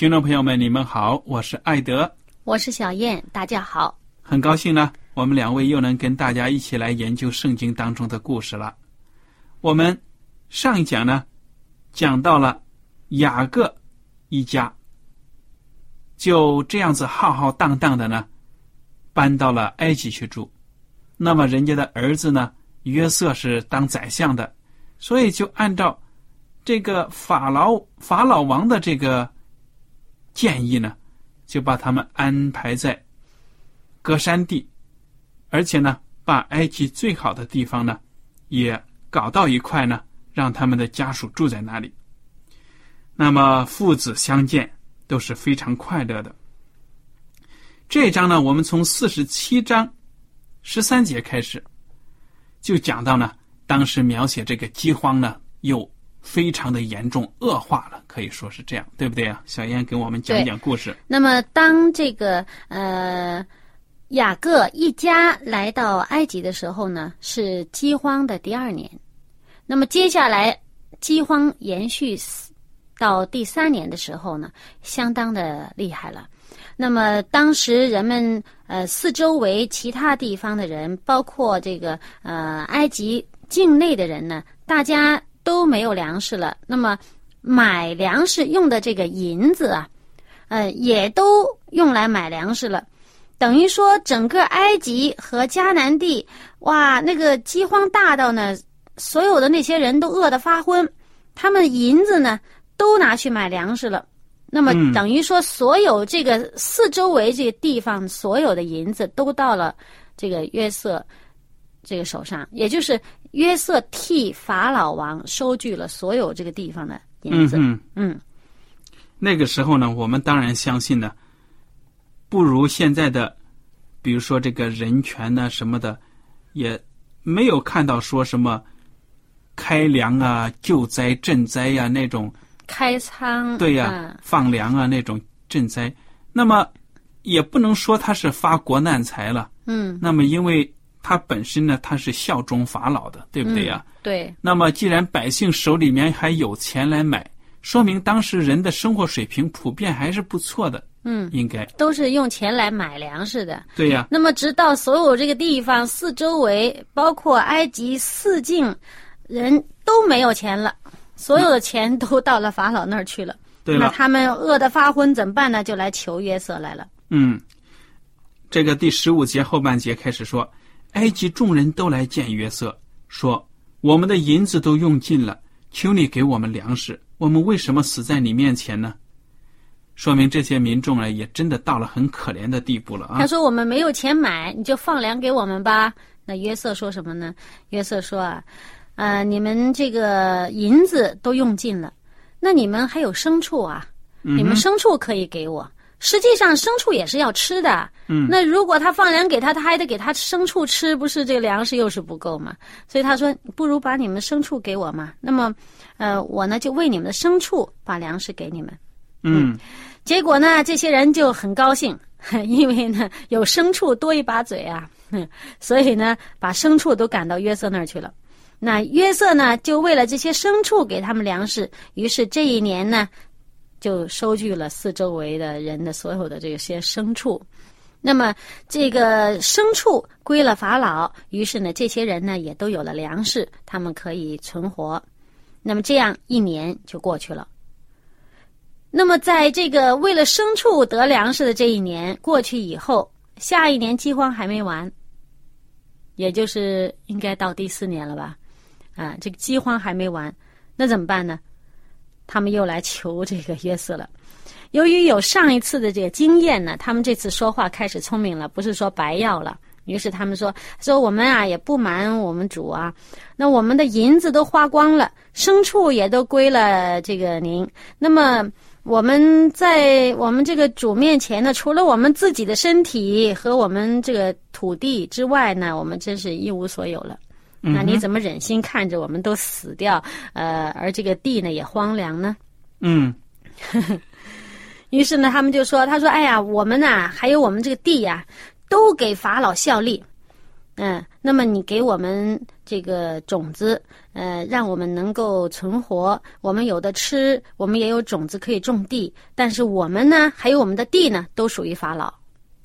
听众朋友们，你们好，我是艾德，我是小燕，大家好，很高兴呢，我们两位又能跟大家一起来研究圣经当中的故事了。我们上一讲呢，讲到了雅各一家就这样子浩浩荡荡的呢，搬到了埃及去住。那么人家的儿子呢，约瑟是当宰相的，所以就按照这个法老法老王的这个。建议呢，就把他们安排在隔山地，而且呢，把埃及最好的地方呢，也搞到一块呢，让他们的家属住在那里。那么父子相见都是非常快乐的。这一章呢，我们从四十七章十三节开始，就讲到呢，当时描写这个饥荒呢，又。非常的严重，恶化了，可以说是这样，对不对啊？小燕给我们讲讲故事。那么，当这个呃雅各一家来到埃及的时候呢，是饥荒的第二年。那么，接下来饥荒延续到第三年的时候呢，相当的厉害了。那么，当时人们呃四周围其他地方的人，包括这个呃埃及境内的人呢，大家。都没有粮食了，那么买粮食用的这个银子啊，呃，也都用来买粮食了，等于说整个埃及和迦南地，哇，那个饥荒大到呢，所有的那些人都饿得发昏，他们银子呢都拿去买粮食了，那么等于说所有这个四周围这个地方所有的银子都到了这个约瑟这个手上，也就是。约瑟替法老王收据了所有这个地方的银子。嗯嗯，那个时候呢，我们当然相信呢，不如现在的，比如说这个人权呢什么的，也没有看到说什么开粮啊、救灾赈灾呀那种开仓对呀放粮啊那种赈灾。那么也不能说他是发国难财了。嗯。那么因为。他本身呢，他是效忠法老的，对不对呀？对。那么，既然百姓手里面还有钱来买，说明当时人的生活水平普遍还是不错的。嗯，应该都是用钱来买粮食的。对呀。那么，直到所有这个地方四周围，包括埃及四境，人都没有钱了，所有的钱都到了法老那儿去了。对了。那他们饿得发昏，怎么办呢？就来求约瑟来了。嗯，这个第十五节后半节开始说。埃及众人都来见约瑟，说：“我们的银子都用尽了，求你给我们粮食。我们为什么死在你面前呢？”说明这些民众呢，也真的到了很可怜的地步了啊。他说：“我们没有钱买，你就放粮给我们吧。”那约瑟说什么呢？约瑟说：“啊，呃，你们这个银子都用尽了，那你们还有牲畜啊？你们牲畜可以给我。实际上，牲畜也是要吃的。嗯那如果他放粮给他，他还得给他牲畜吃，不是这个粮食又是不够嘛？所以他说，不如把你们牲畜给我嘛。那么，呃，我呢就为你们的牲畜把粮食给你们。嗯结果呢，这些人就很高兴，因为呢有牲畜多一把嘴啊，所以呢把牲畜都赶到约瑟那儿去了。那约瑟呢就为了这些牲畜给他们粮食，于是这一年呢就收据了四周围的人的所有的这些牲畜。那么这个牲畜归了法老，于是呢这些人呢也都有了粮食，他们可以存活。那么这样一年就过去了。那么，在这个为了牲畜得粮食的这一年过去以后，下一年饥荒还没完，也就是应该到第四年了吧？啊，这个饥荒还没完，那怎么办呢？他们又来求这个约瑟了。由于有上一次的这个经验呢，他们这次说话开始聪明了，不是说白要了。于是他们说：“说我们啊也不瞒我们主啊，那我们的银子都花光了，牲畜也都归了这个您。那么我们在我们这个主面前呢，除了我们自己的身体和我们这个土地之外呢，我们真是一无所有了。那你怎么忍心看着我们都死掉？呃，而这个地呢也荒凉呢？”嗯 于是呢，他们就说：“他说，哎呀，我们呐、还有我们这个地呀、都给法老效力。嗯，那么你给我们这个种子，呃，让我们能够存活，我们有的吃，我们也有种子可以种地。但是我们呢，还有我们的地呢，都属于法老，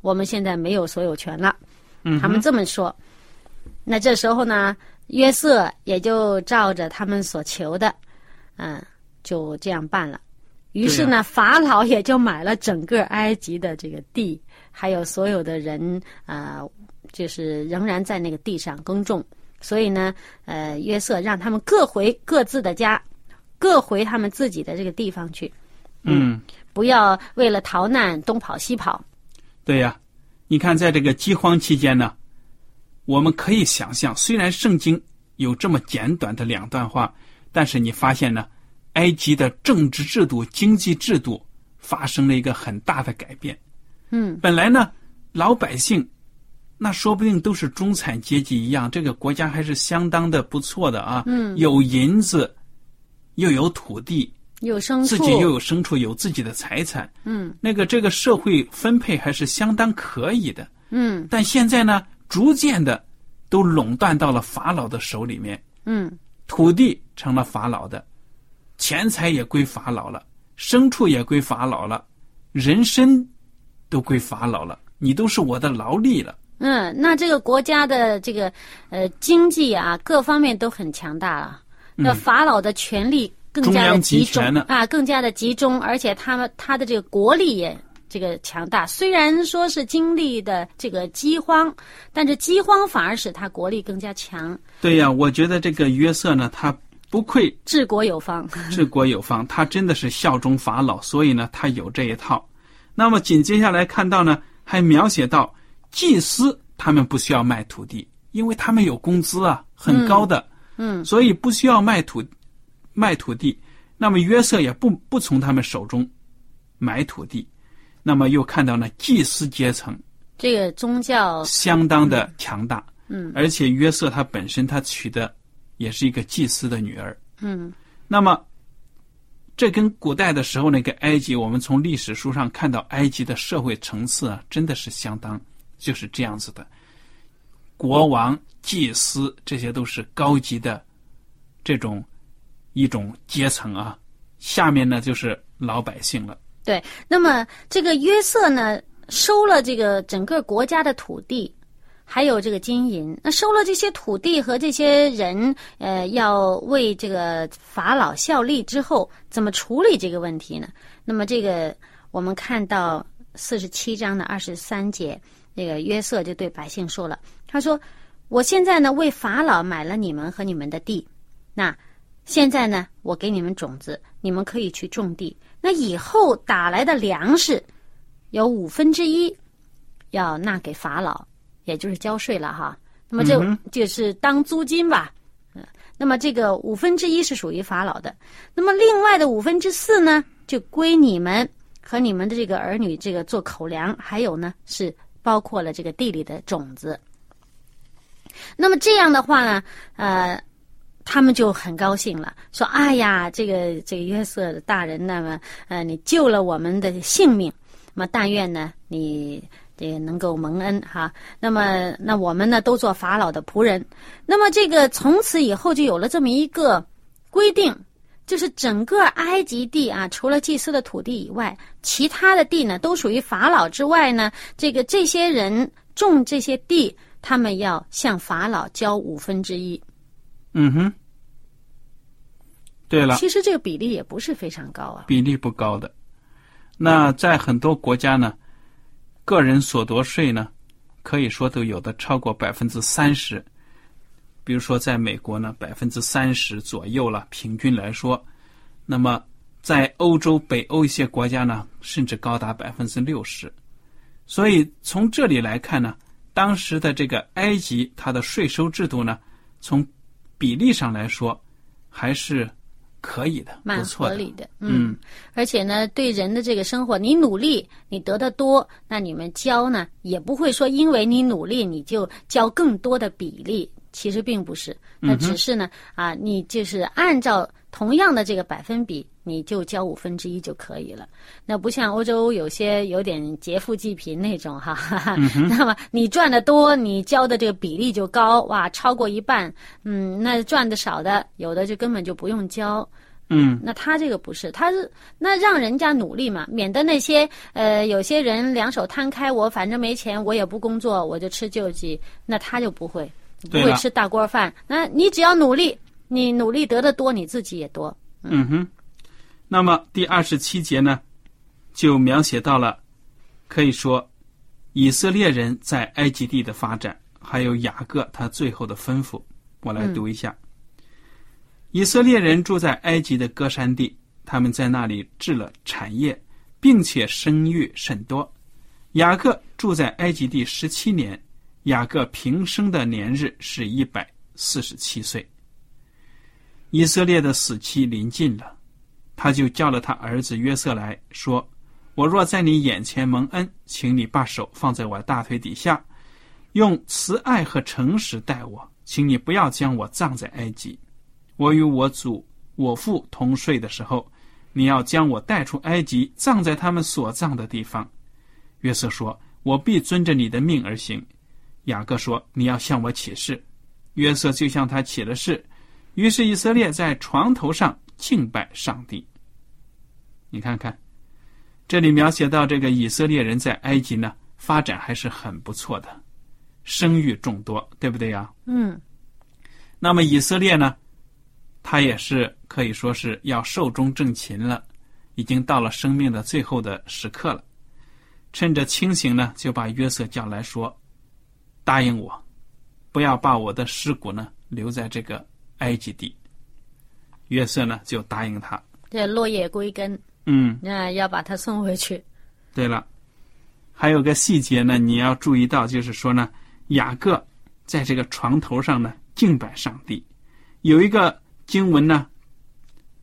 我们现在没有所有权了。嗯他们这么说。那这时候呢，约瑟也就照着他们所求的，嗯，就这样办了。于是呢，法老也就买了整个埃及的这个地，还有所有的人啊、呃就是仍然在那个地上耕种。所以呢，呃，约瑟让他们各回各自的家，各回他们自己的这个地方去，嗯，不要为了逃难东跑西跑。对呀，你看，在这个饥荒期间呢，我们可以想象，虽然圣经有这么简短的两段话，但是你发现呢，埃及的政治制度、经济制度发生了一个很大的改变。嗯本来呢，老百姓那说不定都是中产阶级一样，这个国家还是相当的不错的啊。嗯，有银子，又有土地，有牲畜，自己又有牲畜，有自己的财产，嗯那个这个社会分配还是相当可以的。嗯但现在呢，逐渐的都垄断到了法老的手里面，嗯土地成了法老的，钱财也归法老了，牲畜也归法老了，人身都归法老了，你都是我的劳力了。嗯，那这个国家的这个呃经济啊，各方面都很强大了。那法老的权力更加的中集集中啊，更加的集中，而且他们他的这个国力也这个强大。虽然说是经历的这个饥荒，但是饥荒反而使他国力更加强，对呀，我觉得这个约瑟呢，他不愧治国有方。治国有方，他真的是效忠法老，所以呢，他有这一套。那么紧接下来看到呢，还描写到祭司他们不需要卖土地，因为他们有工资啊，很高的，嗯所以不需要卖土卖土地。那么约瑟也不不从他们手中买土地。那么又看到呢，祭司阶层这个宗教，相当的强大，嗯而且约瑟他本身他娶的也是一个祭司的女儿。嗯那么，这跟古代的时候那个埃及，我们从历史书上看到埃及的社会层次啊，真的是相当就是这样子的。国王、祭司这些都是高级的这种一种阶层啊，下面呢就是老百姓了。对。那么这个约瑟呢，收了这个整个国家的土地，还有这个金银。那收了这些土地和这些人，呃，要为这个法老效力之后，怎么处理这个问题呢？那么这个我们看到四十七章的二十三节，那个约瑟就对百姓说了，他说：“我现在呢为法老买了你们和你们的地，那现在呢我给你们种子，你们可以去种地。那以后打来的粮食有五分之一要纳给法老，也就是交税了哈。那么这嗯就是当租金吧。嗯，那么这个五分之一是属于法老的，那么另外的五分之四呢，就归你们和你们的这个儿女这个做口粮，还有呢是包括了这个地里的种子。那么这样的话呢，呃，他们就很高兴了，说：“哎呀，这个这个约瑟大人，那么呃，你救了我们的性命，那么但愿呢，你也能够蒙恩哈。那么那我们呢，都做法老的仆人。那么这个从此以后就有了这么一个规定，就是整个埃及地啊，除了祭司的土地以外，其他的地呢，都属于法老之外呢，这个这些人种这些地。”他们要向法老交五分之一。嗯哼，对了，其实这个比例也不是非常高啊，比例不高的。那在很多国家呢，个人所得税呢，可以说都有的超过百分之三十。比如说，在美国呢，百分之三十左右了，平均来说。那么，在欧洲、北欧一些国家呢，甚至高达百分之六十。所以从这里来看呢。当时的这个埃及，它的税收制度呢，从比例上来说还是可以的，蛮合理的。嗯，而且呢，对人的这个生活，你努力，你得的多，那你们交呢，也不会说因为你努力你就交更多的比例。其实并不是，那只是呢啊，你就是按照同样的这个百分比。你就交五分之一就可以了，那不像欧洲有些有点劫富济贫那种哈 哈，那么你赚的多，你交的这个比例就高哇，超过一半，嗯，那赚的少的有的就根本就不用交，嗯，那他这个不是，他是那让人家努力嘛，免得那些呃有些人两手摊开，我反正没钱，我也不工作，我就吃救济，那他就不会不会吃大锅饭，那你只要努力，你努力得的多，你自己也多，嗯哼。那么第二十七节呢，就描写到了，可以说以色列人在埃及地的发展，还有雅各他最后的吩咐。我来读一下：以色列人住在埃及的歌山地，他们在那里置了产业，并且生育甚多。雅各住在埃及地十七年，雅各平生的年日是一百四十七岁。以色列的死期临近了。他就叫了他儿子约瑟来说：“我若在你眼前蒙恩，请你把手放在我大腿底下，用慈爱和诚实待我，请你不要将我葬在埃及。我与我祖、我父同睡的时候，你要将我带出埃及，葬在他们所葬的地方。”约瑟说：“我必遵着你的命而行。”雅各说：“你要向我起誓。”约瑟就向他起了誓。于是以色列在床头上。敬拜上帝。你看看，这里描写到这个以色列人在埃及呢，发展还是很不错的，生育众多，对不对呀？嗯。那么以色列呢，他也是可以说是要寿终正寝了，已经到了生命的最后的时刻了。趁着清醒呢，就把约瑟叫来说：“答应我，不要把我的尸骨呢留在这个埃及地。”约瑟呢，就答应他。这落叶归根。嗯。那要把他送回去。对了，还有个细节呢，你要注意到，就是说呢，雅各在这个床头上呢敬拜上帝。有一个经文呢，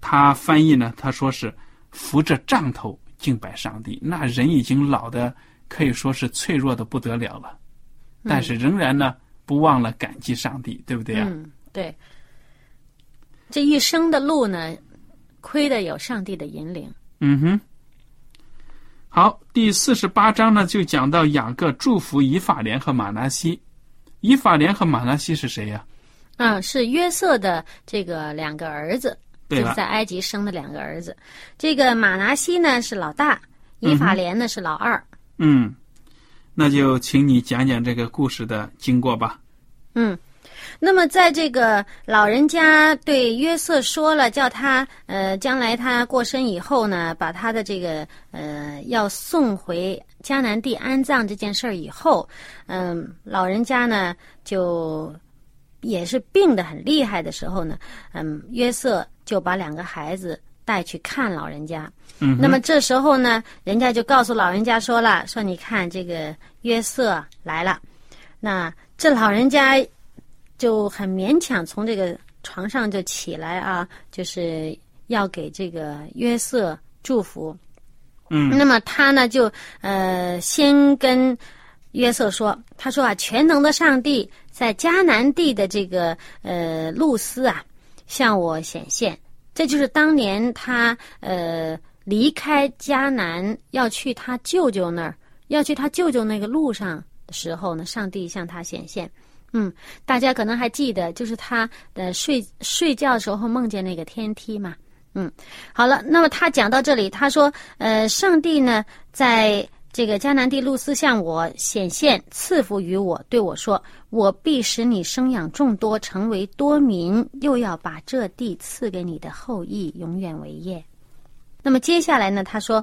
他翻译呢，他说是扶着杖头敬拜上帝。那人已经老的可以说是脆弱的不得了了，但是仍然呢不忘了感激上帝，对不对啊？嗯，对。这一生的路呢，亏得有上帝的引领。嗯哼。好，第四十八章呢，就讲到雅各祝福以法莲和马拿西。以法莲和马拿西是谁呀？嗯，是约瑟的这个两个儿子，就是在埃及生的两个儿子。这个马拿西呢是老大，以法莲呢是老二。嗯，那就请你讲讲这个故事的经过吧。嗯。那么，在这个老人家对约瑟说了，叫他呃，将来他过身以后呢，把他的这个呃，要送回迦南地安葬这件事儿以后，嗯，老人家呢就也是病得很厉害的时候呢，嗯，约瑟就把两个孩子带去看老人家。嗯，那么这时候呢，人家就告诉老人家说了，说你看这个约瑟来了，那这老人家。就很勉强从这个床上就起来啊，就是要给这个约瑟祝福。嗯，那么他呢就呃先跟约瑟说：“他说啊，全能的上帝在迦南地的这个呃露丝啊，向我显现。这就是当年他呃离开迦南要去他舅舅那儿，要去他舅舅那个路上的时候呢，上帝向他显现。嗯，大家可能还记得，就是他的睡睡觉的时候梦见那个天梯嘛。嗯，好了，那么他讲到这里，他说：呃，上帝呢在。”这个迦南地路斯向我显现，赐福于我，对我说：“我必使你生养众多，成为多民，又要把这地赐给你的后裔，永远为业。”那么接下来呢？他说：“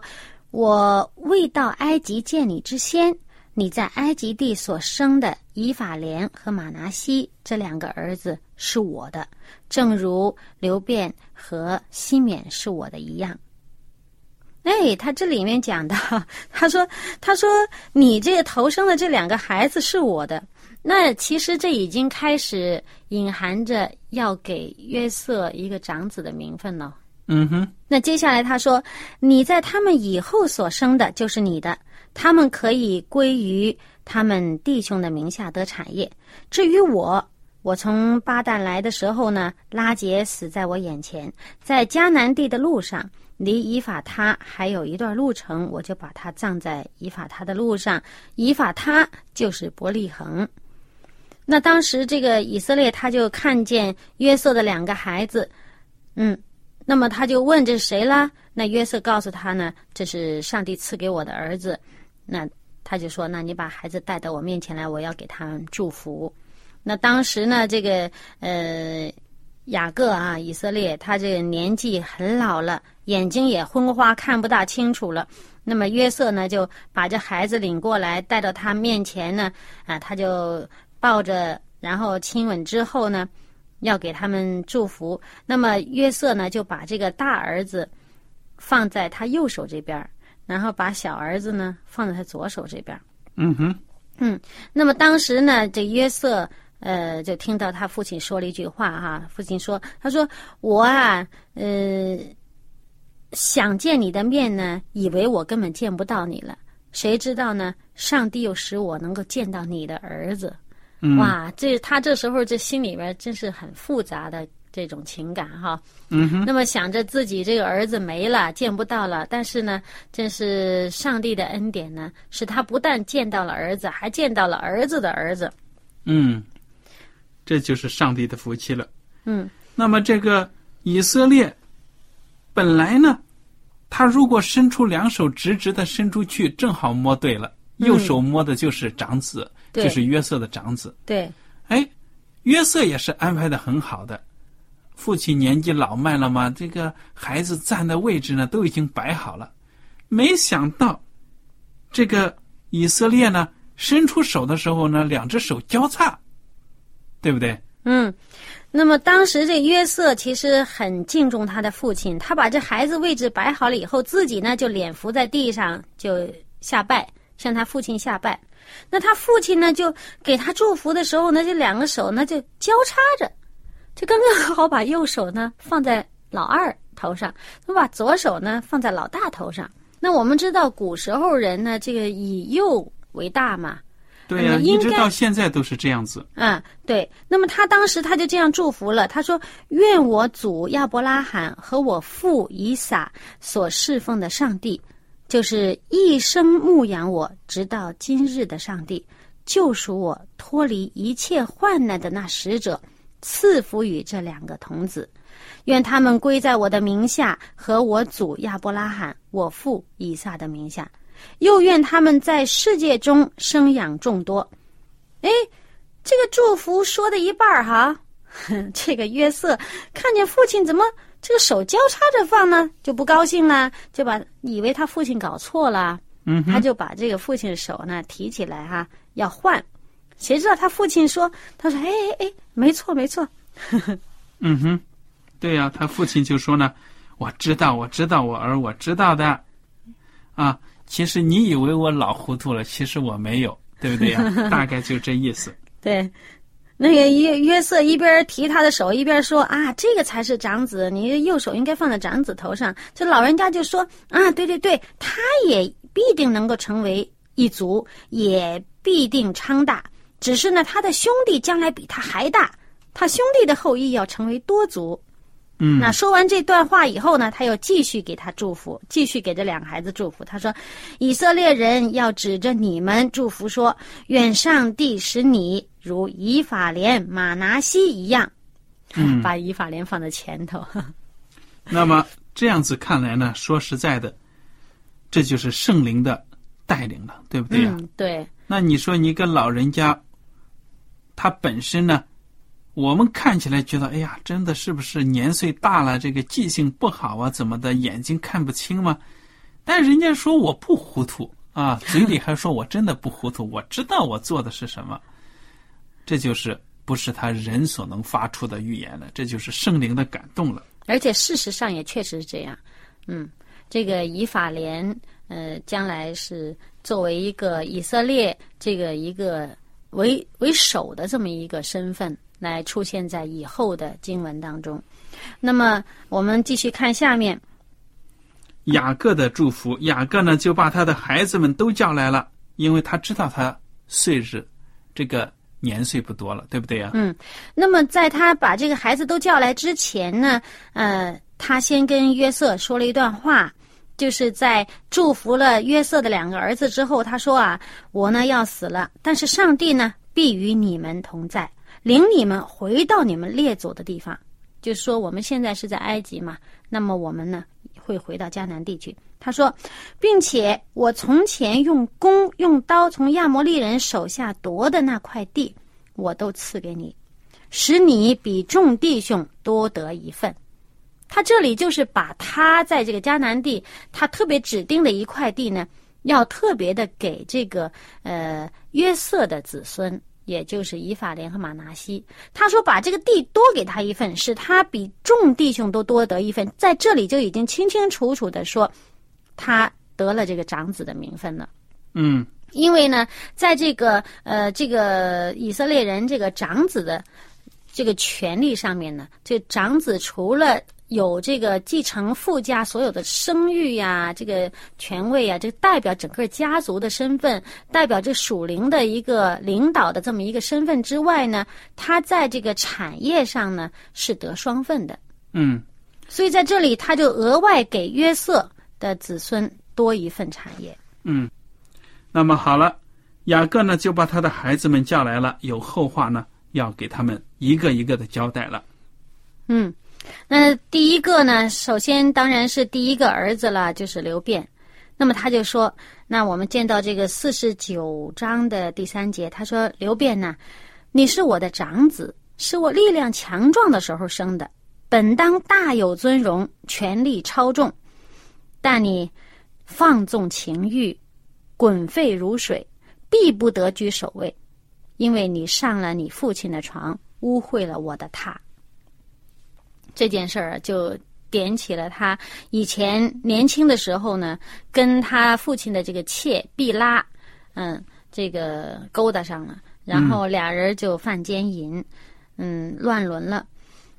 我未到埃及见你之先，你在埃及地所生的以法莲和马拿西这两个儿子是我的，正如刘辩和西缅是我的一样。”哎，他这里面讲到，他说：“他说你这个头生的这两个孩子是我的。”那其实这已经开始隐含着要给约瑟一个长子的名分了。嗯哼。那接下来他说：“你在他们以后所生的，就是你的，他们可以归于他们弟兄的名下得产业。至于我，我从巴旦来的时候呢，拉杰死在我眼前，在迦南地的路上。”离以法他还有一段路程，我就把他葬在以法他的路上。以法他就是伯利恒。那当时这个以色列他就看见约瑟的两个孩子，嗯，那么他就问这是谁啦？那约瑟告诉他呢，这是上帝赐给我的儿子。那他就说，那你把孩子带到我面前来，我要给他们祝福。那当时呢，这个呃。雅各啊，以色列，他这个年纪很老了，眼睛也昏花，看不大清楚了。那么约瑟呢，就把这孩子领过来，带到他面前呢，啊，他就抱着，然后亲吻之后呢，要给他们祝福。那么约瑟呢，就把这个大儿子放在他右手这边，然后把小儿子呢放在他左手这边。嗯哼，嗯，那么当时呢，这约瑟。呃，就听到他父亲说了一句话哈，父亲说：“他说我啊，呃，想见你的面呢，以为我根本见不到你了，谁知道呢？上帝又使我能够见到你的儿子。哇，这他这时候这心里边真是很复杂的这种情感哈。嗯哼。那么想着自己这个儿子没了，见不到了，但是呢，这是上帝的恩典呢，使他不但见到了儿子，还见到了儿子的儿子。嗯。这就是上帝的福气了。嗯，那么这个以色列本来呢，他如果伸出两手直直的伸出去，正好摸对了，右手摸的就是长子，就是约瑟的长子。对，哎，约瑟也是安排的很好的。父亲年纪老迈了嘛，这个孩子站的位置呢都已经摆好了，没想到这个以色列呢伸出手的时候呢，两只手交叉。对不对？嗯，那么当时这约瑟其实很敬重他的父亲，他把这孩子位置摆好了以后，自己呢就脸伏在地上就下拜，向他父亲下拜。那他父亲呢就给他祝福的时候呢，这两个手呢就交叉着，就刚刚好把右手呢放在老二头上，那把左手呢放在老大头上。那我们知道古时候人呢，这个以右为大嘛。对呀，一直到现在都是这样子。嗯，对。那么他当时他就这样祝福了，他说：“愿我祖亚伯拉罕和我父以撒所侍奉的上帝，就是一生牧养我直到今日的上帝，救赎我脱离一切患难的那使者，赐福于这两个童子。愿他们归在我的名下，和我祖亚伯拉罕、我父以撒的名下。”又愿他们在世界中生养众多。哎，这个祝福说的一半儿哈，这个约瑟看见父亲怎么这个手交叉着放呢，就不高兴了，就把以为他父亲搞错了，嗯，他就把这个父亲的手呢提起来哈，要换。谁知道他父亲说，他说，哎哎哎，没错没错。嗯哼，对呀，他父亲就说呢，我知道我知道我儿我知道的，啊。其实你以为我老糊涂了，其实我没有，对不对呀？大概就这意思。对，那个约约瑟一边提他的手，一边说：“啊，这个才是长子，你右手应该放在长子头上。”这老人家就说：“啊，对对对，他也必定能够成为一族，也必定昌大。只是呢，他的兄弟将来比他还大，他兄弟的后裔要成为多族。嗯，那说完这段话以后呢，他又继续给他祝福，继续给这两个孩子祝福。他说：“以色列人要指着你们祝福说，愿上帝使你如以法莲、马拿西一样。”嗯把以法莲放在前头。那么这样子看来呢，说实在的，这就是圣灵的带领了，对不对呀、嗯，对，那你说你一个老人家，他本身呢，我们看起来觉得，哎呀，真的是不是年岁大了，这个记性不好啊，怎么的，眼睛看不清吗？但人家说我不糊涂啊，嘴里还说我真的不糊涂，我知道我做的是什么，这就是不是他人所能发出的预言了，这就是圣灵的感动了。而且事实上也确实是这样。嗯，这个以法莲，呃，将来是作为一个以色列这个一个为为首的这么一个身份来出现在以后的经文当中。那么我们继续看下面，雅各的祝福，雅各呢就把他的孩子们都叫来了，因为他知道他岁日这个年岁不多了，对不对呀、嗯，那么在他把这个孩子都叫来之前呢，呃，他先跟约瑟说了一段话，就是在祝福了约瑟的两个儿子之后，他说啊，我呢要死了，但是上帝呢必与你们同在，领你们回到你们列祖的地方。就是说我们现在是在埃及嘛，那么我们呢会回到迦南地去。他说，并且我从前用弓用刀从亚摩利人手下夺的那块地，我都赐给你，使你比众弟兄多得一份。他这里就是把他在这个迦南地，他特别指定的一块地呢，要特别的给这个呃约瑟的子孙，也就是以法莲和马拿西。他说把这个地多给他一份，使他比众弟兄都多得一份。在这里就已经清清楚楚的说，他得了这个长子的名分了。嗯因为呢，在这个呃这个以色列人这个长子的这个权利上面呢，这长子除了有这个继承富家所有的声誉呀、这个权位呀，这代表整个家族的身份，代表这属灵的一个领导的这么一个身份之外呢，他在这个产业上呢是得双份的。嗯所以在这里，他就额外给约瑟的子孙多一份产业。嗯。那么好了，雅各呢就把他的孩子们叫来了，有后话呢要给他们一个一个的交代了。嗯，那第一个呢，首先当然是第一个儿子了，就是刘辩。那么他就说，那我们见到这个四十九章的第三节，他说：“刘辩呐，你是我的长子，是我力量强壮的时候生的，本当大有尊荣，权力超重，但你放纵情欲，滚沸如水，必不得居首位，因为你上了你父亲的床，污秽了我的榻。”这件事儿就点起了他以前年轻的时候呢，跟他父亲的这个妾毕拉，嗯，这个勾搭上了，然后俩人就犯奸淫，嗯，乱伦了。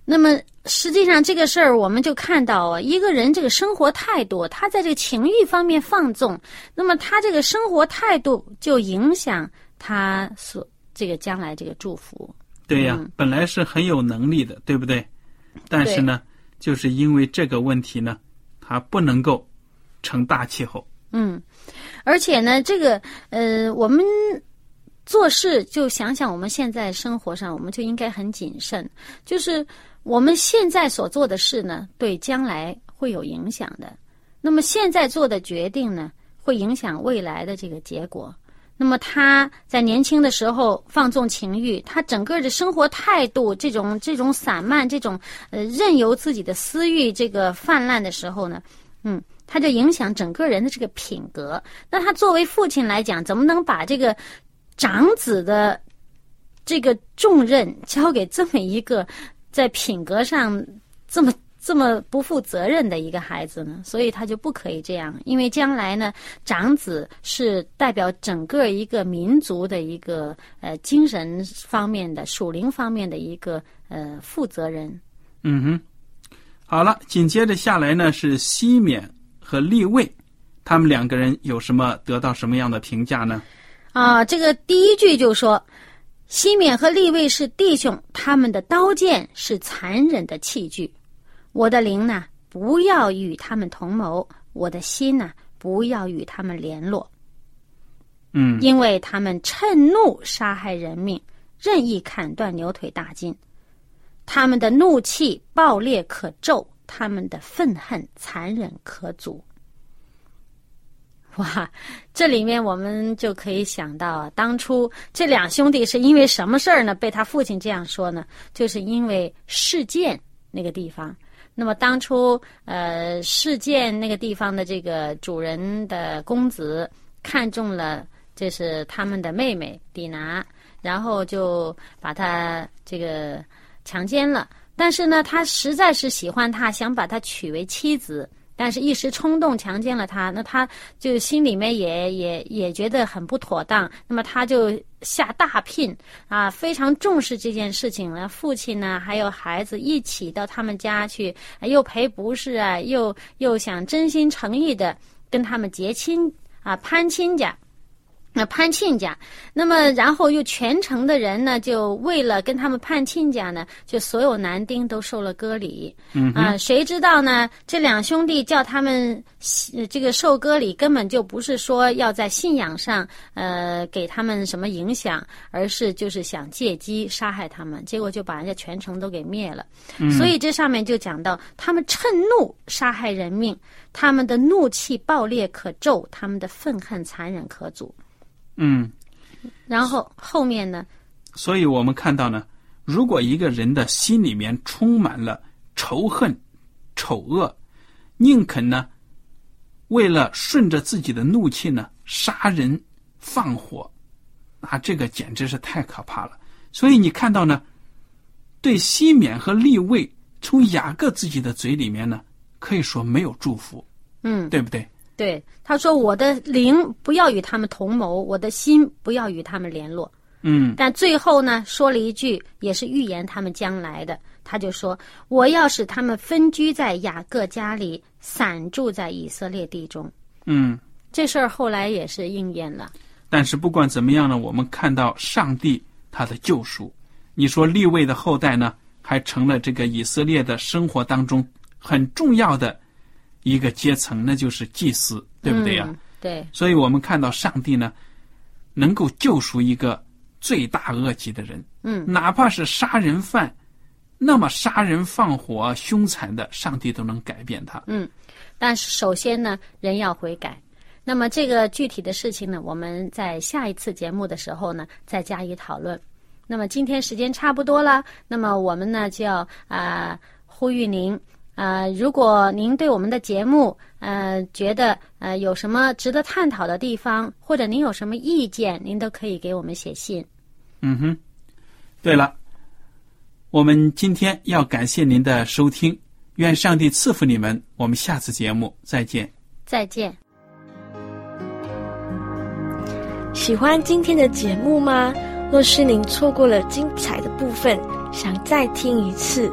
那么实际上这个事儿，我们就看到啊，一个人这个生活态度，他在这个情欲方面放纵，那么他这个生活态度就影响他所这个将来这个祝福。对呀、嗯本来是很有能力的，对不对？但是呢，就是因为这个问题呢，它不能够成大气候。嗯，而且呢，这个呃，我们做事就想想我们现在生活上，我们就应该很谨慎。就是我们现在所做的事呢，对将来会有影响的。那么现在做的决定呢，会影响未来的这个结果。那么他在年轻的时候放纵情欲，他整个的生活态度，这种这种散漫，这种呃任由自己的私欲这个泛滥的时候呢，嗯，他就影响整个人的这个品格。那他作为父亲来讲，怎么能把这个长子的这个重任交给这么一个在品格上这么这么不负责任的一个孩子呢？所以他就不可以这样，因为将来呢，长子是代表整个一个民族的一个呃精神方面的、属灵方面的一个呃负责人。嗯哼，好了，紧接着下来呢是西缅和利位，他们两个人有什么得到什么样的评价呢？啊，这个第一句就说：“西缅和利位是弟兄，他们的刀剑是残忍的器具。我的灵呢，不要与他们同谋；我的心呢，不要与他们联络。嗯因为他们趁怒杀害人命，任意砍断牛腿大筋。他们的怒气暴烈可咒，他们的愤恨残忍可阻。”哇，这里面我们就可以想到啊，当初这两兄弟是因为什么事儿呢？被他父亲这样说呢？就是因为事件那个地方。那么当初呃，事件那个地方的这个主人的公子看中了，这是他们的妹妹迪娜，然后就把她这个强奸了。但是呢，他实在是喜欢她，想把她娶为妻子。但是，一时冲动强奸了她，那她就心里面也也也觉得很不妥当。那么，他就下大聘啊，非常重视这件事情了。父亲呢，还有孩子一起到他们家去，又赔不是啊，又又想真心诚意的跟他们结亲啊，攀亲家。那攀亲家，那么然后又全城的人呢，就为了跟他们攀亲家呢，就所有男丁都受了割礼。嗯啊，谁知道呢？这两兄弟叫他们呃这个受割礼，根本就不是说要在信仰上呃给他们什么影响，而是就是想借机杀害他们，结果就把人家全城都给灭了。所以这上面就讲到，他们趁怒杀害人命，他们的怒气暴烈可咒，他们的愤恨残忍可阻。嗯，然后后面呢？所以我们看到呢，如果一个人的心里面充满了仇恨、丑恶，宁肯呢，为了顺着自己的怒气呢，杀人放火，啊，这个简直是太可怕了。所以你看到呢，对西缅和利位从雅各自己的嘴里面呢，可以说没有祝福，嗯，对不对？对，他说：“我的灵不要与他们同谋，我的心不要与他们联络。”嗯但最后呢，说了一句，也是预言他们将来的。他就说：“我要使他们分居在雅各家里，散住在以色列地中。嗯。”这事儿后来也是应验了。但是不管怎么样呢，我们看到上帝他的救赎。你说立位的后代呢，还成了这个以色列的生活当中很重要的一个阶层，那就是祭司，对不对呀、嗯对，所以我们看到上帝呢，能够救赎一个罪大恶极的人，嗯，哪怕是杀人犯，那么杀人放火、凶残的，上帝都能改变他。嗯，但是首先呢，人要悔改。那么这个具体的事情呢，我们在下一次节目的时候呢，再加以讨论。那么今天时间差不多了，那么我们呢就要啊、呼吁您啊、如果您对我们的节目呃觉得呃有什么值得探讨的地方，或者您有什么意见，您都可以给我们写信。嗯哼，对了，我们今天要感谢您的收听，愿上帝赐福你们。我们下次节目再见。再见。喜欢今天的节目吗？若是您错过了精彩的部分，想再听一次，